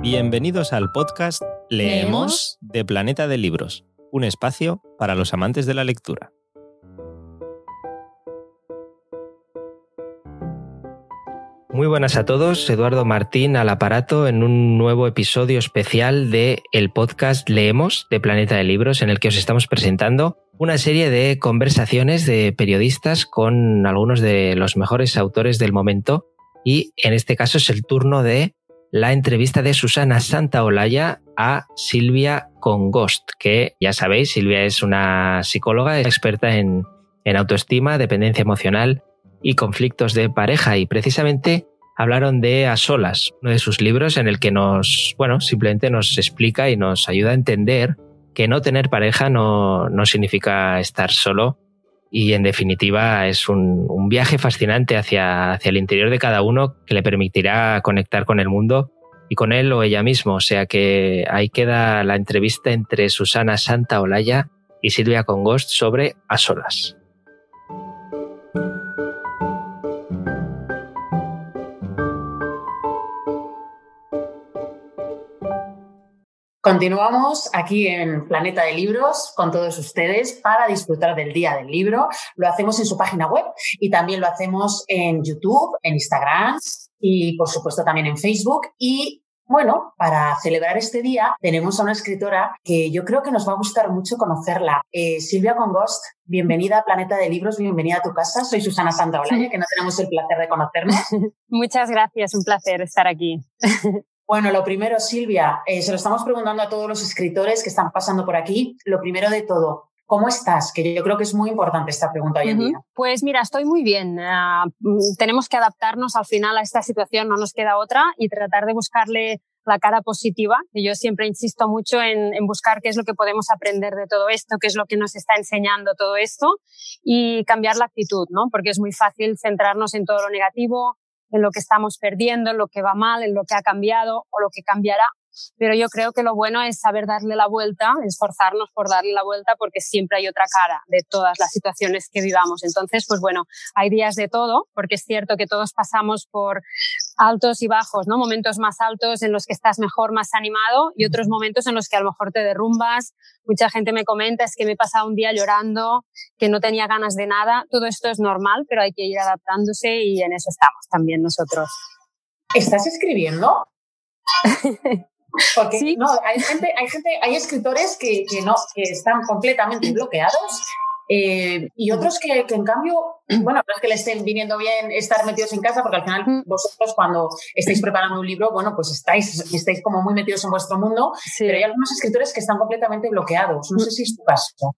Bienvenidos al podcast Leemos de Planeta de Libros, un espacio para los amantes de la lectura. Muy buenas a todos, Eduardo Martín al aparato en un nuevo episodio especial de el podcast Leemos de Planeta de Libros en el que os estamos presentando una serie de conversaciones de periodistas con algunos de los mejores autores del momento y en este caso es el turno de la entrevista de Susana Santaolalla a Silvia Congost, que ya sabéis, Silvia es una psicóloga experta en, en autoestima, dependencia emocional y conflictos de pareja. Y precisamente hablaron de A Solas, uno de sus libros en el que nos, bueno, simplemente nos explica y nos ayuda a entender que no tener pareja no, no significa estar solo y en definitiva es un, un, viaje fascinante hacia, hacia el interior de cada uno que le permitirá conectar con el mundo y con él o ella mismo. O sea que ahí queda la entrevista entre Susana Santa Olaya y Silvia Congost sobre A Solas. Continuamos aquí en Planeta de Libros con todos ustedes para disfrutar del Día del Libro. Lo hacemos en su página web y también lo hacemos en YouTube, en Instagram y por supuesto también en Facebook. Y bueno, para celebrar este día tenemos a una escritora que yo creo que nos va a gustar mucho conocerla. Eh, Silvia Congost, bienvenida a Planeta de Libros, bienvenida a tu casa. Soy Susana Santaolalla, que no tenemos el placer de conocernos. Muchas gracias, un placer estar aquí. Bueno, lo primero, Silvia, eh, se lo estamos preguntando a todos los escritores que están pasando por aquí. Lo primero de todo, ¿Cómo estás? Que yo creo que es muy importante esta pregunta hoy en día. Pues mira, estoy muy bien. Uh, tenemos que adaptarnos al final a esta situación, no nos queda otra, y tratar de buscarle la cara positiva. Y yo siempre insisto mucho en, en, buscar qué es lo que podemos aprender de todo esto, qué es lo que nos está enseñando todo esto y cambiar la actitud, ¿no? Porque es muy fácil centrarnos en todo lo negativo, en lo que estamos perdiendo, en lo que va mal, en lo que ha cambiado o lo que cambiará pero yo creo que lo bueno es saber darle la vuelta, esforzarnos por darle la vuelta porque siempre hay otra cara de todas las situaciones que vivamos. Entonces, pues bueno, hay días de todo, porque es cierto que todos pasamos por altos y bajos, ¿no? Momentos más altos en los que estás mejor, más animado y otros momentos en los que a lo mejor te derrumbas. Mucha gente me comenta es que me he pasado un día llorando, que no tenía ganas de nada. Todo esto es normal, pero hay que ir adaptándose y en eso estamos también nosotros. ¿Estás escribiendo? Porque no, hay gente, hay gente, hay escritores que, que no, que están completamente bloqueados eh, y otros que, que, en cambio, bueno, no es que le estén viniendo bien estar metidos en casa, porque al final vosotros cuando estáis preparando un libro, bueno, pues estáis, estáis como muy metidos en vuestro mundo, sí. pero hay algunos escritores que están completamente bloqueados. No sé si es tu caso.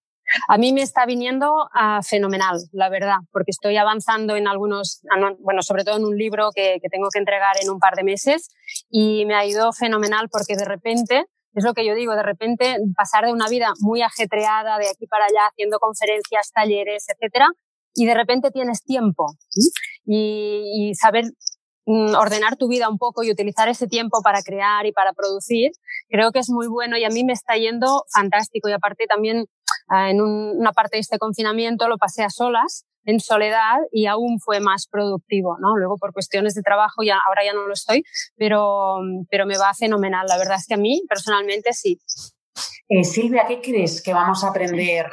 A mí me está viniendo uh, fenomenal, la verdad, porque estoy avanzando en algunos, ah, bueno, sobre todo en un libro que, que tengo que entregar en un par de meses y me ha ido fenomenal porque de repente es lo que yo digo, de repente pasar de una vida muy ajetreada de aquí para allá, haciendo conferencias, talleres, etcétera, y de repente tienes tiempo y, saber mm, ordenar tu vida un poco y utilizar ese tiempo para crear y para producir, creo que es muy bueno y a mí me está yendo fantástico. Y aparte también en un, una parte de este confinamiento lo pasé a solas, en soledad y aún fue más productivo, ¿no? Luego por cuestiones de trabajo ya ahora ya no lo estoy, pero pero me va fenomenal. La verdad es que a mí personalmente sí. Eh, Silvia, ¿qué crees que vamos a aprender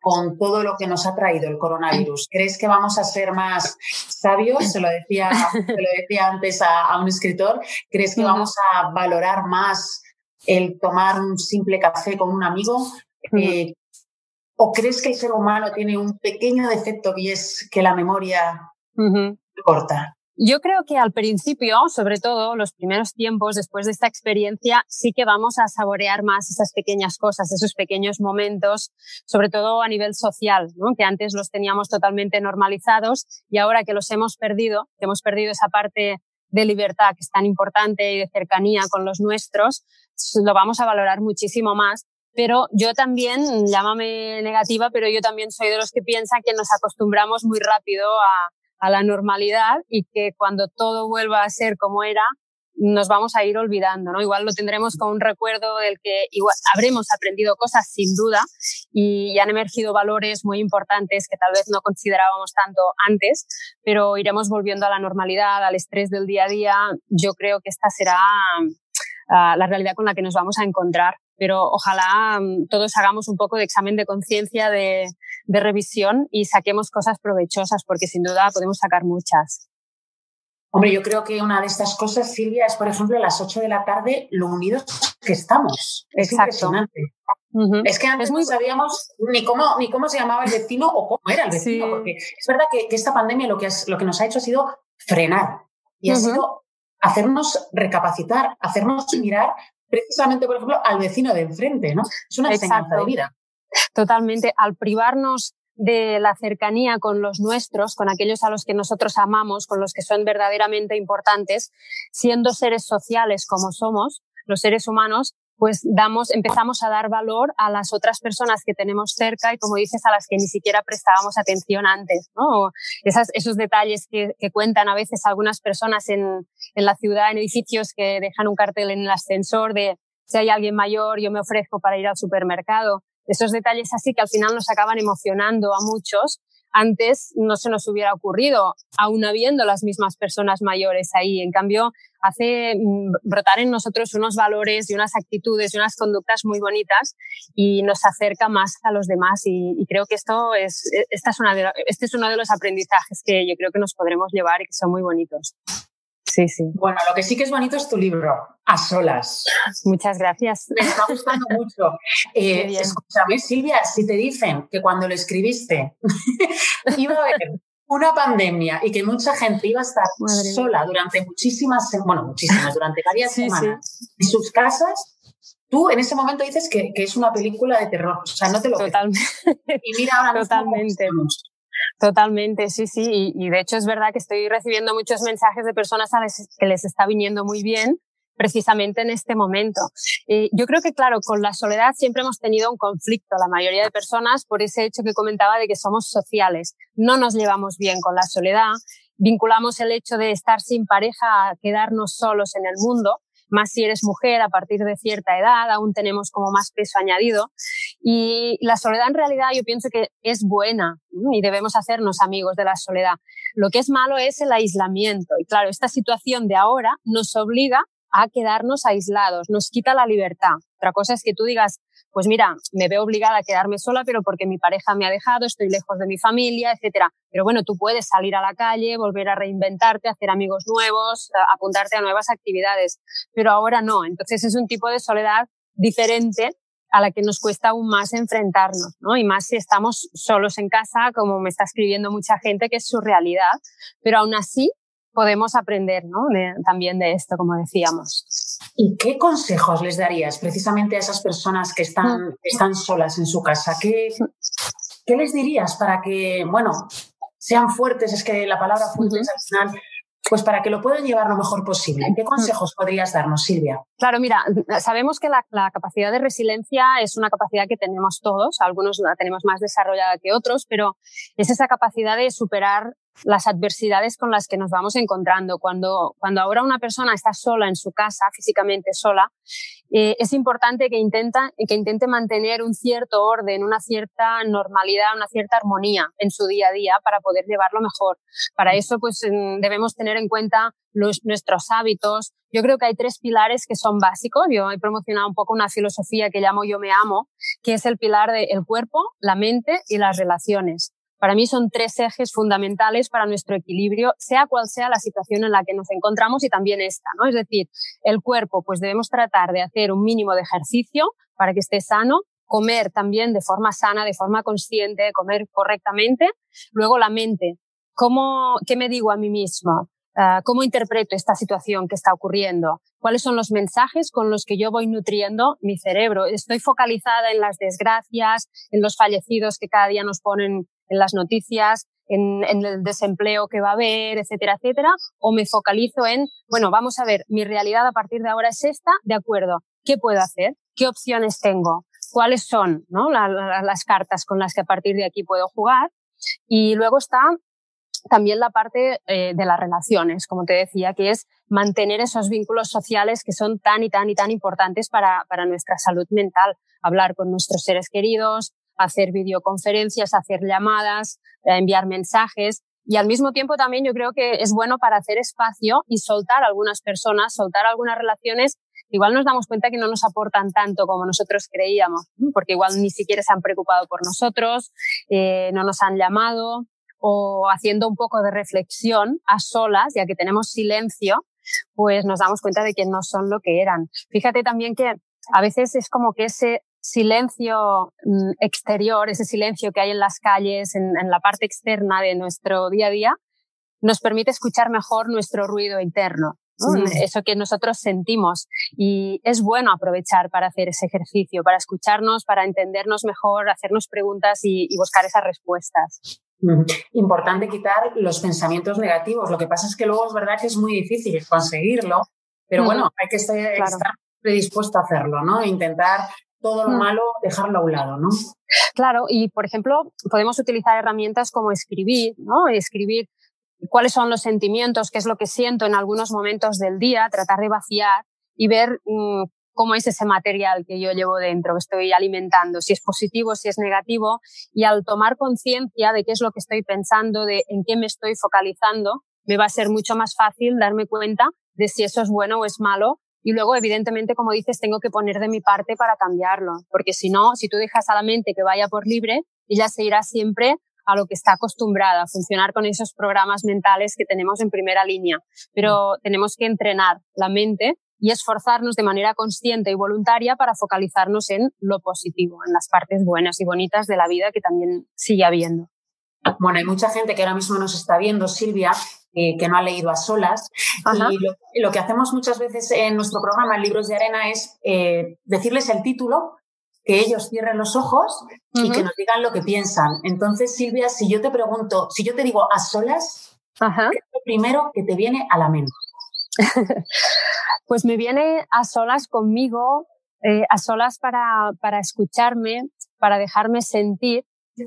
con todo lo que nos ha traído el coronavirus? ¿Crees que vamos a ser más sabios? Se lo decía, se lo decía antes a, a un escritor. ¿Crees que vamos a valorar más el tomar un simple café con un amigo? Eh, ¿O crees que el ser humano tiene un pequeño defecto y es que la memoria uh -huh. corta? Yo creo que al principio, sobre todo los primeros tiempos después de esta experiencia, sí que vamos a saborear más esas pequeñas cosas, esos pequeños momentos, sobre todo a nivel social, ¿no? que antes los teníamos totalmente normalizados y ahora que los hemos perdido, que hemos perdido esa parte de libertad que es tan importante y de cercanía con los nuestros, lo vamos a valorar muchísimo más pero yo también, llámame negativa, pero yo también soy de los que piensan que nos acostumbramos muy rápido a, la normalidad y que cuando todo vuelva a ser como era, nos vamos a ir olvidando, ¿no? Igual lo tendremos con un recuerdo del que igual habremos aprendido cosas sin duda y, han emergido valores muy importantes que tal vez no considerábamos tanto antes, pero iremos volviendo a la normalidad, al estrés del día a día. Yo creo que esta será la realidad con la que nos vamos a encontrar. Pero ojalá mm, todos hagamos un poco de examen de conciencia, de, de revisión y saquemos cosas provechosas, porque sin duda podemos sacar muchas. Hombre, yo creo que una de estas cosas, Silvia, es, por ejemplo, a las 8 de la tarde, lo unidos que estamos. Es impresionante. Es que antes no sabíamos ni cómo, ni cómo se llamaba el vecino o cómo era el vecino, porque es verdad que, esta pandemia lo que, lo que nos ha hecho ha sido frenar y ha sido hacernos recapacitar, hacernos mirar precisamente, por ejemplo, al vecino de enfrente, ¿no? Es una enseñanza de vida. Totalmente. Al privarnos de la cercanía con los nuestros, con aquellos a los que nosotros amamos, con los que son verdaderamente importantes, siendo seres sociales como somos, los seres humanos, pues damos, empezamos a dar valor a las otras personas que tenemos cerca y, como dices, a las que ni siquiera prestábamos atención antes, ¿no? Esas, esos detalles que, que, cuentan a veces algunas personas en, en la ciudad, en edificios que dejan un cartel en el ascensor de si hay alguien mayor, yo me ofrezco para ir al supermercado. Esos detalles así que al final nos acaban emocionando a muchos antes no se nos hubiera ocurrido, aún habiendo las mismas personas mayores ahí. En cambio, hace mm, brotar en nosotros unos valores y unas actitudes y unas conductas muy bonitas y nos acerca más a los demás. Y, creo que esto es, esta es una de, este es uno de los aprendizajes que yo creo que nos podremos llevar y que son muy bonitos. Sí, sí. Bueno, lo que sí que es bonito es tu libro, A Solas. Muchas gracias. Me está gustando mucho. Eh, escúchame, Silvia, si te dicen que cuando lo escribiste iba a haber una pandemia y que mucha gente iba a estar sola durante muchísimas, bueno, muchísimas, durante varias semanas en sus casas, tú en ese momento dices que, es una película de terror. O sea, no te lo Totalmente. Y mira ahora Totalmente. Totalmente, sí, sí. Y, de hecho es verdad que estoy recibiendo muchos mensajes de personas a las que les está viniendo muy bien precisamente en este momento. yo creo que, claro, con la soledad siempre hemos tenido un conflicto, la mayoría de personas, por ese hecho que comentaba de que somos sociales. No nos llevamos bien con la soledad, vinculamos el hecho de estar sin pareja a quedarnos solos en el mundo más si eres mujer a partir de cierta edad, aún tenemos como más peso añadido. Y la soledad en realidad yo pienso que es buena y debemos hacernos amigos de la soledad. Lo que es malo es el aislamiento. Y claro, esta situación de ahora nos obliga a quedarnos aislados, nos quita la libertad. Otra cosa es que tú digas, pues mira, me veo obligada a quedarme sola, pero porque mi pareja me ha dejado, estoy lejos de mi familia, etcétera. Pero bueno, tú puedes salir a la calle, volver a reinventarte, hacer amigos nuevos, apuntarte a nuevas actividades. Pero ahora no. Entonces es un tipo de soledad diferente a la que nos cuesta aún más enfrentarnos, ¿no? Y más si estamos solos en casa, como me está escribiendo mucha gente, que es su realidad. Pero aún así podemos aprender, ¿no? también de esto, como decíamos. ¿Y qué consejos les darías precisamente a esas personas que están, mm. están solas en su casa? ¿Qué, ¿Qué les dirías para que, bueno, sean fuertes? Es que la palabra fuertes al final pues para que lo puedan llevar lo mejor posible. ¿Qué consejos podrías darnos, Silvia? Claro, mira, sabemos que la, la, capacidad de resiliencia es una capacidad que tenemos todos, algunos la tenemos más desarrollada que otros, pero es esa capacidad de superar las adversidades con las que nos vamos encontrando. Cuando, cuando ahora una persona está sola en su casa, físicamente sola, eh, es importante que, intenta, que intente mantener un cierto orden, una cierta normalidad, una cierta armonía en su día a día para poder llevarlo mejor. Para eso, pues debemos tener en cuenta nuestros hábitos. Yo creo que hay tres pilares que son básicos. Yo he promocionado un poco una filosofía que llamo Yo me amo, que es el pilar del cuerpo, la mente y las relaciones. Para mí son tres ejes fundamentales para nuestro equilibrio, sea cual sea la situación en la que nos encontramos y también esta, ¿no? Es decir, el cuerpo, pues debemos tratar de hacer un mínimo de ejercicio para que esté sano, comer también de forma sana, de forma consciente, comer correctamente. Luego la mente, ¿cómo, qué me digo a mí mismo? Ah, ¿Cómo interpreto esta situación que está ocurriendo? ¿Cuáles son los mensajes con los que yo voy nutriendo mi cerebro? ¿Estoy focalizada en las desgracias, en los fallecidos que cada día nos ponen en las noticias, en, el desempleo que va a haber, etcétera, etcétera, o me focalizo en, bueno, vamos a ver, mi realidad a partir de ahora es esta, de acuerdo, ¿qué puedo hacer? ¿Qué opciones tengo? ¿Cuáles son ¿no? las cartas con las que a partir de aquí puedo jugar? Y luego está también la parte eh, de las relaciones, como te decía, que es mantener esos vínculos sociales que son tan y tan y tan importantes para, para nuestra salud mental. Hablar con nuestros seres queridos, hacer videoconferencias, hacer llamadas, eh, enviar mensajes. Y al mismo tiempo también yo creo que es bueno para hacer espacio y soltar algunas personas, soltar algunas relaciones. Igual nos damos cuenta que no nos aportan tanto como nosotros creíamos, porque igual ni siquiera se han preocupado por nosotros, eh, no nos han llamado o haciendo un poco de reflexión a solas, ya que tenemos silencio, pues nos damos cuenta de que no son lo que eran. Fíjate también que a veces es como que ese silencio mm, exterior, ese silencio que hay en las calles, en, la parte externa de nuestro día a día, nos permite escuchar mejor nuestro ruido interno. Eso que nosotros sentimos. Y es bueno aprovechar para hacer ese ejercicio, para escucharnos, para entendernos mejor, hacernos preguntas y, buscar esas respuestas. Importante quitar los pensamientos negativos. Lo que pasa es que luego es verdad que es muy difícil conseguirlo, pero bueno, hay que estar, estar predispuesto a hacerlo, ¿no? Intentar todo lo mm. malo dejarlo a un lado, ¿no? Claro, y por ejemplo, podemos utilizar herramientas como escribir, ¿no? Escribir cuáles son los sentimientos, qué es lo que siento en algunos momentos del día, tratar de vaciar y ver mm, cómo es ese material que yo llevo dentro, que estoy alimentando, si es positivo, si es negativo, y al tomar conciencia de qué es lo que estoy pensando, de en qué me estoy focalizando, me va a ser mucho más fácil darme cuenta de si eso es bueno o es malo y luego, evidentemente, como dices, tengo que poner de mi parte para cambiarlo, porque si no, si tú dejas a la mente que vaya por libre, ella se irá siempre a lo que está acostumbrada, a funcionar con esos programas mentales que tenemos en primera línea. Pero tenemos que entrenar la mente y esforzarnos de manera consciente y voluntaria para focalizarnos en lo positivo, en las partes buenas y bonitas de la vida que también sigue habiendo. Bueno, hay mucha gente que ahora mismo nos está viendo, Silvia, eh, que no ha leído a solas. Y lo, que hacemos muchas veces en nuestro programa, en Libros de Arena, es eh, decirles el título, que ellos cierren los ojos y que nos digan lo que piensan. Entonces, Silvia, si yo te pregunto, si yo te digo a solas, ¿qué es lo primero que te viene a la mente? pues me viene a solas conmigo, eh, a solas para, para escucharme, para dejarme sentir,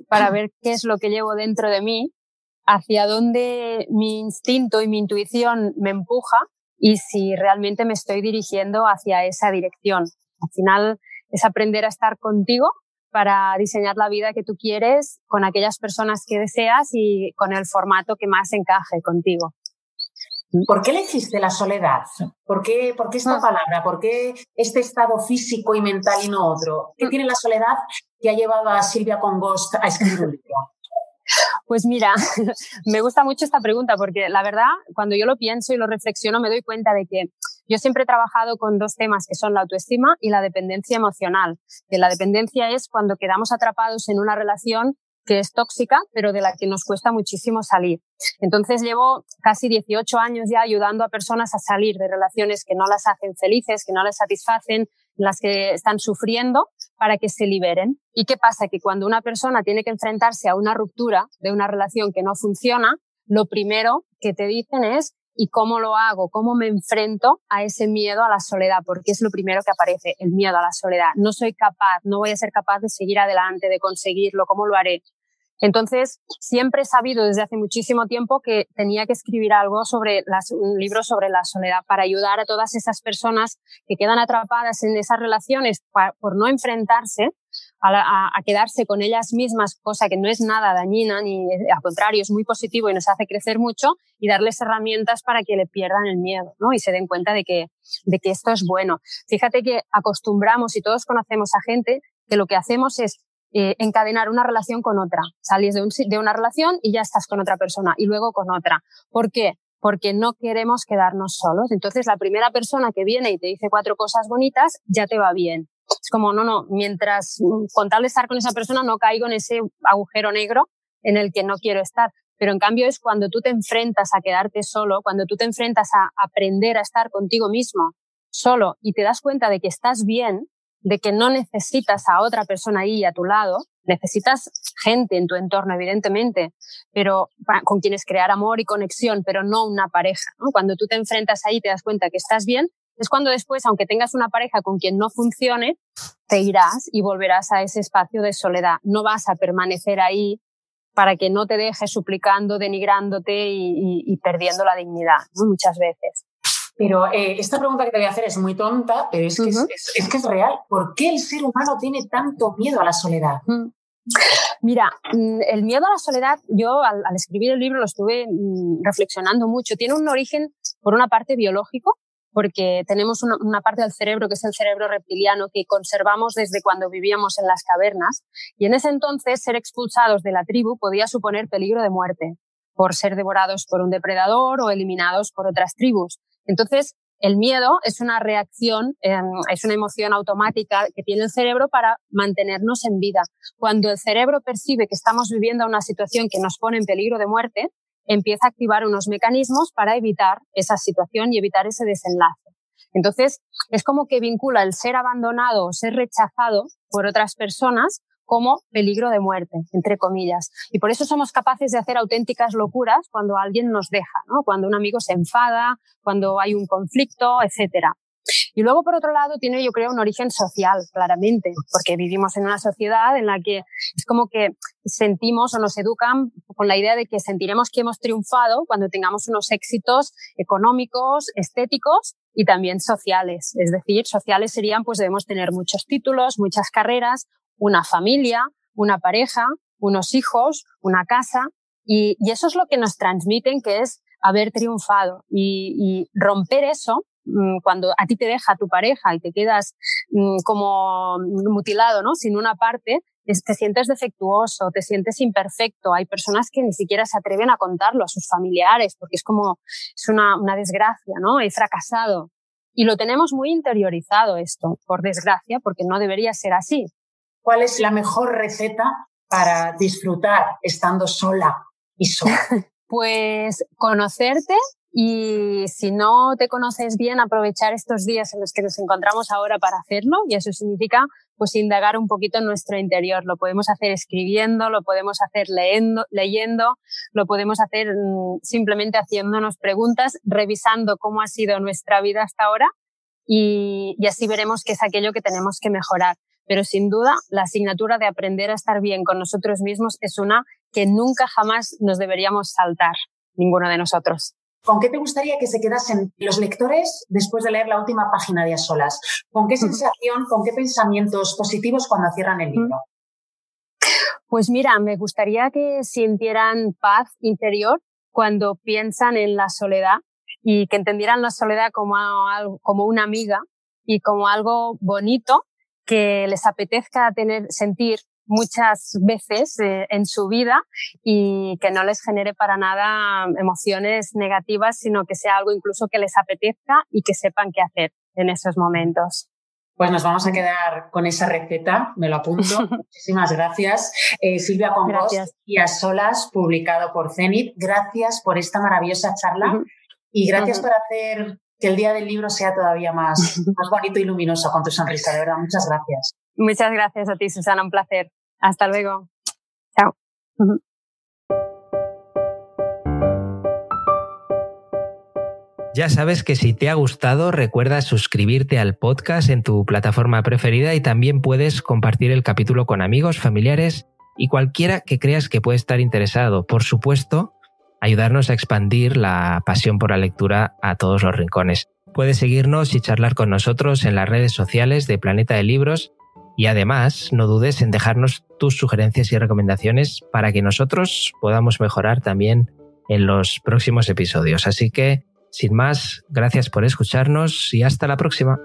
para ver qué es lo que llevo dentro de mí hacia dónde mi instinto y mi intuición me empuja y si realmente me estoy dirigiendo hacia esa dirección. Al final es aprender a estar contigo para diseñar la vida que tú quieres con aquellas personas que deseas y con el formato que más encaje contigo. ¿Por qué elegiste la soledad? ¿Por qué, ¿Por qué esta ah. palabra? ¿Por qué este estado físico y mental y no otro? ¿Qué mm. tiene la soledad que ha llevado a Silvia Congost a escribir un libro? Pues mira, me gusta mucho esta pregunta porque la verdad, cuando yo lo pienso y lo reflexiono, me doy cuenta de que yo siempre he trabajado con dos temas que son la autoestima y la dependencia emocional. Que la dependencia es cuando quedamos atrapados en una relación que es tóxica, pero de la que nos cuesta muchísimo salir. Entonces llevo casi 18 años ya ayudando a personas a salir de relaciones que no las hacen felices, que no les satisfacen, las que están sufriendo para que se liberen. ¿Y qué pasa? Que cuando una persona tiene que enfrentarse a una ruptura de una relación que no funciona, lo primero que te dicen es ¿y cómo lo hago? ¿Cómo me enfrento a ese miedo a la soledad? Porque es lo primero que aparece, el miedo a la soledad. No soy capaz, no voy a ser capaz de seguir adelante, de conseguirlo, ¿cómo lo haré? Entonces, siempre he sabido desde hace muchísimo tiempo que tenía que escribir algo sobre las, un libro sobre la soledad para ayudar a todas esas personas que quedan atrapadas en esas relaciones por no enfrentarse a, quedarse con ellas mismas, cosa que no es nada dañina, ni al contrario, es muy positivo y nos hace crecer mucho, y darles herramientas para que le pierdan el miedo, ¿no? Y se den cuenta de que, de que esto es bueno. Fíjate que acostumbramos y todos conocemos a gente que lo que hacemos es eh, encadenar una relación con otra. Sales de, una relación y ya estás con otra persona y luego con otra. ¿Por qué? Porque no queremos quedarnos solos. Entonces, la primera persona que viene y te dice cuatro cosas bonitas, ya te va bien. Es como, no, no, mientras con tal de estar con esa persona no caigo en ese agujero negro en el que no quiero estar. Pero en cambio es cuando tú te enfrentas a quedarte solo, cuando tú te enfrentas a aprender a estar contigo mismo solo y te das cuenta de que estás bien, de que no necesitas a otra persona ahí a tu lado, necesitas gente en tu entorno, evidentemente, pero con quienes crear amor y conexión, pero no una pareja. Cuando tú te enfrentas ahí te das cuenta que estás bien, es cuando después, aunque tengas una pareja con quien no funcione, te irás y volverás a ese espacio de soledad. No vas a permanecer ahí para que no te dejes suplicando, denigrándote y, perdiendo la dignidad muchas veces. Pero eh, esta pregunta que te voy a hacer es muy tonta, pero es que, es, que es real. ¿Por qué el ser humano tiene tanto miedo a la soledad? Mira, mm, el miedo a la soledad, yo al, escribir el libro lo estuve mm, reflexionando mucho. Tiene un origen, por una parte, biológico, porque tenemos una, parte del cerebro que es el cerebro reptiliano que conservamos desde cuando vivíamos en las cavernas. Y en ese entonces, ser expulsados de la tribu podía suponer peligro de muerte por ser devorados por un depredador o eliminados por otras tribus. Entonces, el miedo es una reacción, em, es una emoción automática que tiene el cerebro para mantenernos en vida. Cuando el cerebro percibe que estamos viviendo una situación que nos pone en peligro de muerte, empieza a activar unos mecanismos para evitar esa situación y evitar ese desenlace. Entonces, es como que vincula el ser abandonado o ser rechazado por otras personas como peligro de muerte, entre comillas. Y por eso somos capaces de hacer auténticas locuras cuando alguien nos deja, ¿no? cuando un amigo se enfada, cuando hay un conflicto, etcétera. Y luego, por otro lado, tiene, yo creo, un origen social, claramente, porque vivimos en una sociedad en la que es como que sentimos o nos educan con la idea de que sentiremos que hemos triunfado cuando tengamos unos éxitos económicos, estéticos y también sociales. Es decir, sociales serían, pues debemos tener muchos títulos, muchas carreras, una familia, una pareja, unos hijos, una casa, y, eso es lo que nos transmiten, que es haber triunfado. Y, romper eso, mm, cuando a ti te deja tu pareja y te quedas mm, como mutilado, ¿no? Sin una parte, te sientes defectuoso, te sientes imperfecto. Hay personas que ni siquiera se atreven a contarlo a sus familiares porque es como, es una, una desgracia, ¿no? He fracasado. Y lo tenemos muy interiorizado esto, por desgracia, porque no debería ser así. ¿Cuál es la mejor receta para disfrutar estando sola y sola? pues conocerte y si no te conoces bien, aprovechar estos días en los que nos encontramos ahora para hacerlo. Y eso significa pues indagar un poquito en nuestro interior. Lo podemos hacer escribiendo, lo podemos hacer leyendo, leyendo lo podemos hacer mm, simplemente haciéndonos preguntas, revisando cómo ha sido nuestra vida hasta ahora y, y así veremos qué es aquello que tenemos que mejorar. Pero sin duda, la asignatura de aprender a estar bien con nosotros mismos es una que nunca jamás nos deberíamos saltar, ninguno de nosotros. ¿Con qué te gustaría que se quedasen los lectores después de leer la última página de A Solas? ¿Con qué sensación, con qué pensamientos positivos cuando cierran el libro? Pues mira, me gustaría que sintieran paz interior cuando piensan en la soledad y que entendieran la soledad como, como una amiga y como algo bonito que les apetezca tener, sentir muchas veces eh, en su vida y que no les genere para nada emociones negativas, sino que sea algo incluso que les apetezca y que sepan qué hacer en esos momentos. Pues nos vamos a quedar con esa receta, me lo apunto. Muchísimas gracias. Eh, Silvia con y a solas, publicado por Zenit. Gracias por esta maravillosa charla y gracias por hacer que el día del libro sea todavía más, más bonito y luminoso con tu sonrisa, de verdad. Muchas gracias. Muchas gracias a ti, Susana, un placer. Hasta luego. Chao. Ya sabes que si te ha gustado, recuerda suscribirte al podcast en tu plataforma preferida y también puedes compartir el capítulo con amigos, familiares y cualquiera que creas que puede estar interesado. Por supuesto, ayudarnos a expandir la pasión por la lectura a todos los rincones. Puedes seguirnos y charlar con nosotros en las redes sociales de Planeta de Libros y además no dudes en dejarnos tus sugerencias y recomendaciones para que nosotros podamos mejorar también en los próximos episodios. Así que, sin más, gracias por escucharnos y hasta la próxima.